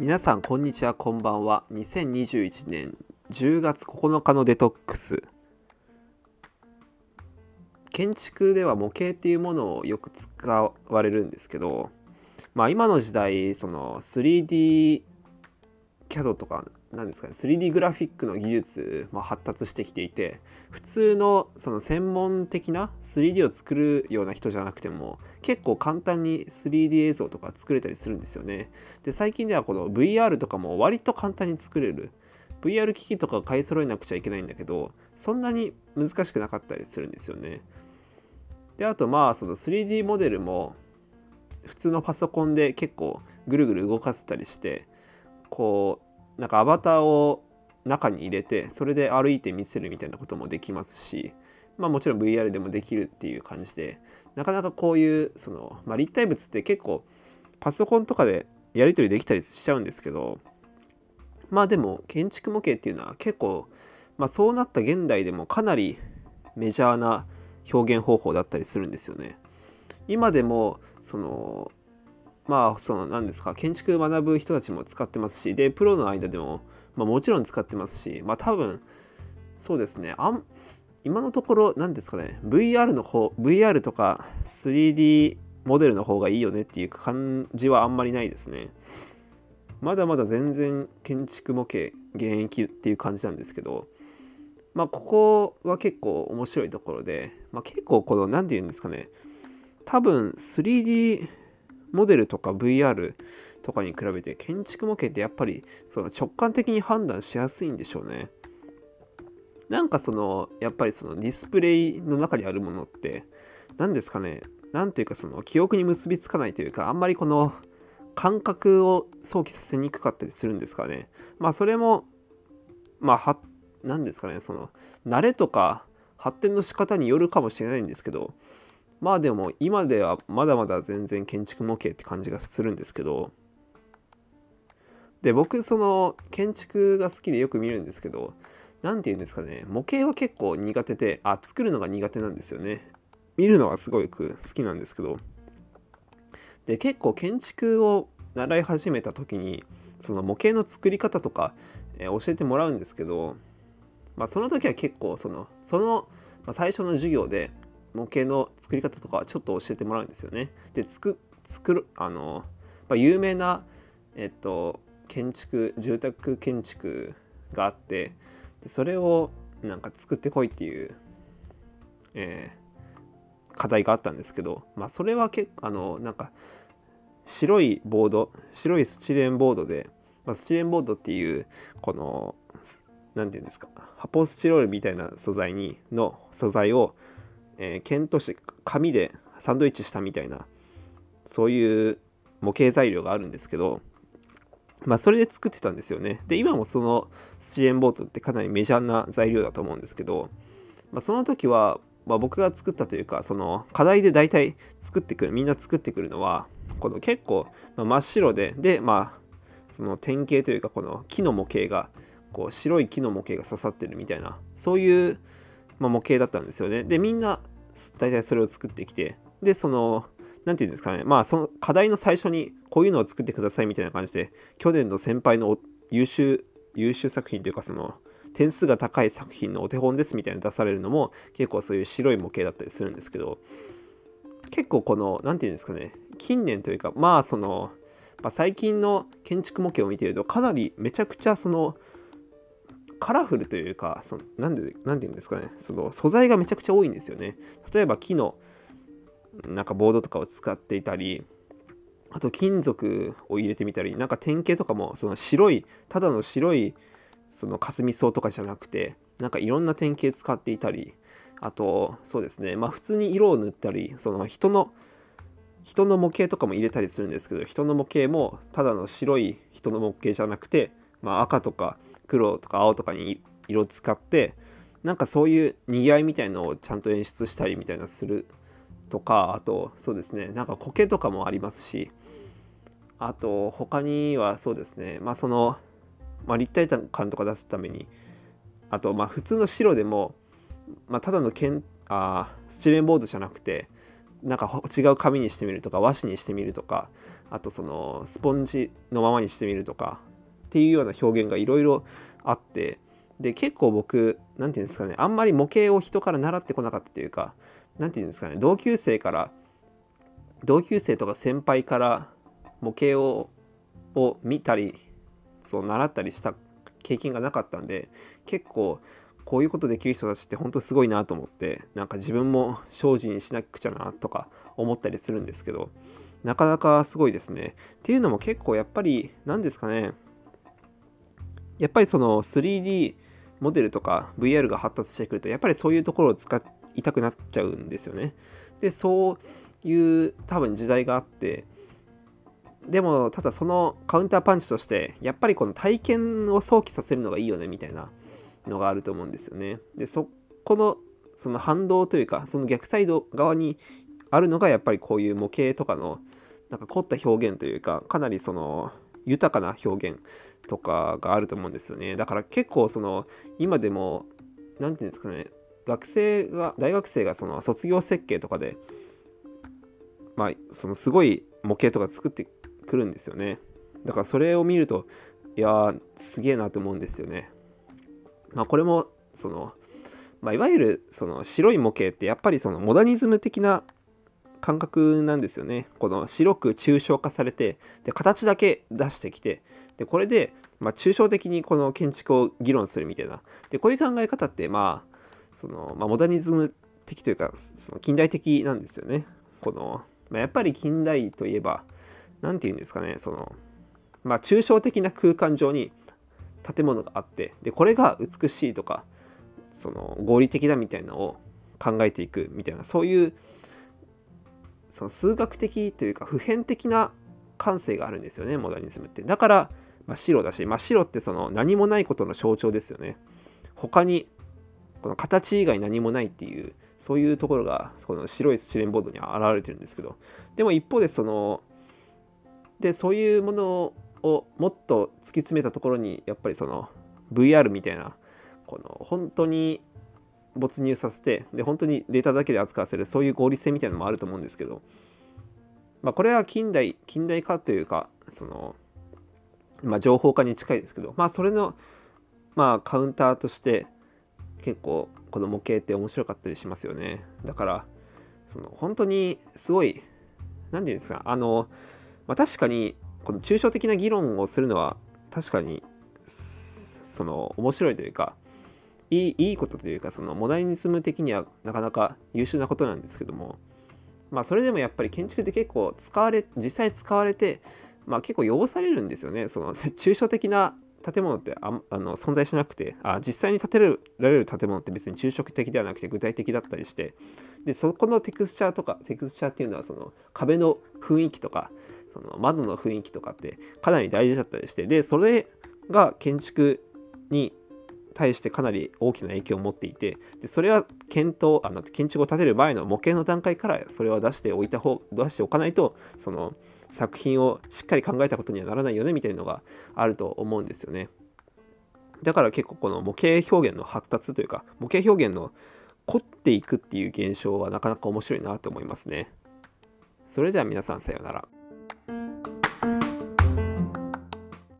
皆さんこんにちはこんばんは。2021年10月9日のデトックス。建築では模型っていうものをよく使われるんですけどまあ今の時代その 3D CAD とか何ですかね 3D グラフィックの技術も発達してきていて普通のその専門的な 3D を作るような人じゃなくても結構簡単に 3D 映像とか作れたりするんですよね。で最近ではこの VR とかも割と簡単に作れる VR 機器とか買い揃えなくちゃいけないんだけどそんなに難しくなかったりするんですよね。であとまあその 3D モデルも普通のパソコンで結構ぐるぐる動かせたりしてこうなんかアバターを中に入れてそれで歩いて見せるみたいなこともできますしまあもちろん VR でもできるっていう感じでなかなかこういうその、まあ、立体物って結構パソコンとかでやり取りできたりしちゃうんですけどまあでも建築模型っていうのは結構、まあ、そうなった現代でもかなりメジャーな表現方法だったりするんですよね。今でもそのまあその何ですか建築学ぶ人たちも使ってますしでプロの間でも、まあ、もちろん使ってますしまあ多分そうですねあん今のところ何ですかね VR の方 VR とか 3D モデルの方がいいよねっていう感じはあんまりないですね。まだまだ全然建築模型現役っていう感じなんですけどまあここは結構面白いところで、まあ、結構この何て言うんですかね多分 3D モデルとか VR とかに比べて建築模型ってやっぱりその直感的に判断しやすいんでしょうね。なんかそのやっぱりそのディスプレイの中にあるものって何ですかね何というかその記憶に結びつかないというかあんまりこの感覚を想起させにくかったりするんですかね。まあそれもまあ何ですかねその慣れとか発展の仕方によるかもしれないんですけどまあでも今ではまだまだ全然建築模型って感じがするんですけど。で僕その建築が好きでよく見るんですけど何て言うんですかね。模型は結構苦手であ作るのが苦手なんですよね。見るのはすごく好きなんですけど。で結構建築を習い始めた時にその模型の作り方とか、えー、教えてもらうんですけど、まあ、その時は結構そのその、まあ、最初の授業で模型の作り方とかちょっと教えてもらうんですよね。で作作るあの、まあ、有名な、えっと、建築住宅建築があってでそれをなんか作ってこいっていう、えー、課題があったんですけど、まあ、それは結構あのなんか白いボード白いスチレンボードで、まあ、スチレンボードっていうこの何て言うんですか発泡スチロールみたいな素材にの素材をえー、剣として紙でサンドイッチしたみたいなそういう模型材料があるんですけどまあそれで作ってたんですよね。で今もそのスチレンボートってかなりメジャーな材料だと思うんですけど、まあ、その時は、まあ、僕が作ったというかその課題で大体作ってくるみんな作ってくるのはこの結構、真っ白ででまあその典型というかこの木の模型がこう白い木の模型が刺さってるみたいなそういう、ま、模型だったんですよね。でみんな大体それを作ってきてでその何て言うんですかね。まあその課題の最初にこういうのを作ってくださいみたいな感じで去年の先輩の優秀優秀作品というかその点数が高い作品のお手本ですみたいな出されるのも結構そういう白い模型だったりするんですけど結構この何て言うんですかね。近年というかまあその、まあ、最近の建築模型を見ているとかなりめちゃくちゃそのカラフルというか、そのなんで、なんて言うんですかね、その素材がめちゃくちゃ多いんですよね。例えば木のなんかボードとかを使っていたり、あと金属を入れてみたり、なんか典型とかもその白い、ただの白いその霞層とかじゃなくて、なんかいろんな典型使っていたり、あとそうですね、まあ普通に色を塗ったり、その人の人の模型とかも入れたりするんですけど、人の模型もただの白い人の模型じゃなくて、まあ、赤とか黒とか青とかに色使ってなんかそういうにぎわいみたいのをちゃんと演出したりみたいなするとかあとそうですねなんか苔とかもありますしあと他にはそうですねまあその、まあ、立体感とか出すためにあとまあ普通の白でも、まあ、ただの剣あスチレンボードじゃなくてなんか違う紙にしてみるとか和紙にしてみるとかあとそのスポンジのままにしてみるとかっていうような表現がいろいろあってで結構僕何て言うんですかねあんまり模型を人から習ってこなかったというか何て言うんですかね同級生から同級生とか先輩から模型をを見たりそう習ったりした経験がなかったんで結構こういうことできる人たちって本当すごいなと思ってなんか自分も精進しなくちゃなとか思ったりするんですけどなかなかすごいですね。っていうのも結構やっぱり何ですかねやっぱりその 3D モデルとか VR が発達してくるとやっぱりそういうところを使いたくなっちゃうんですよね。でそういう多分時代があってでもただそのカウンターパンチとしてやっぱりこの体験を想起させるのがいいよねみたいなのがあると思うんですよね。でそこのその反動というかその逆サイド側にあるのがやっぱりこういう模型とかのなんか凝った表現というかかなりその豊かな表現とかがあると思うんですよね。だから結構その今でも何て言うんですかね学生が大学生がその卒業設計とかでまあそのすごい模型とか作ってくるんですよね。だからそれを見るといやすげえなと思うんですよね。まあこれもその、まあ、いわゆるその白い模型ってやっぱりそのモダニズム的な感覚なんですよね。この白く抽象化されてで形だけ出してきてでこれで、まあ、抽象的にこの建築を議論するみたいなでこういう考え方ってまあその、まあ、モダニズム的というかその近代的なんですよね。この、まあ、やっぱり近代といえば何て言うんですかねその、まあ、抽象的な空間上に建物があってでこれが美しいとかその合理的だみたいなのを考えていくみたいなそういうその数学的というか普遍的な感性があるんですよねモダニズムって。だから真っ白だし真っ白ってその何もないことの象徴ですよね。他にこの形以外何もないっていうそういうところがこの白いスチレンボードに現れてるんですけど。でも一方でそのでそういうものをもっと突き詰めたところにやっぱりその VR みたいなこの本当に没入させてで本当にデータだけで扱わせるそういう合理性みたいなのもあると思うんですけど、まあ、これは近代近代化というかその、まあ、情報化に近いですけど、まあ、それの、まあ、カウンターとして結構この模型って面白かったりしますよね。だからその本当にすごい何て言うんですかあの、まあ、確かにこの抽象的な議論をするのは確かにその面白いというかいいいことというかそのモダニズム的にはなかなか優秀なことなんですけどもまあそれでもやっぱり建築って結構使われ実際使われてまあ結構汚されるんですよね。その抽象的な建物ってああの存在しなくてあ実際に建てられる建物って別に抽象的ではなくて具体的だったりしてでそこのテクスチャーとかテクスチャーっていうのはその壁の雰囲気とかその窓の雰囲気とかってかなり大事だったりしてでそれが建築に対してかなり大きな影響を持っていてでそれは検討あの建築を建てる前の模型の段階からそれを出しておいた方出しておかないとその作品をしっかり考えたことにはならないよねみたいなのがあると思うんですよね。だから結構この模型表現の発達というか模型表現の凝っていくっていう現象はなかなか面白いなと思いますね。それでは皆さんさようなら。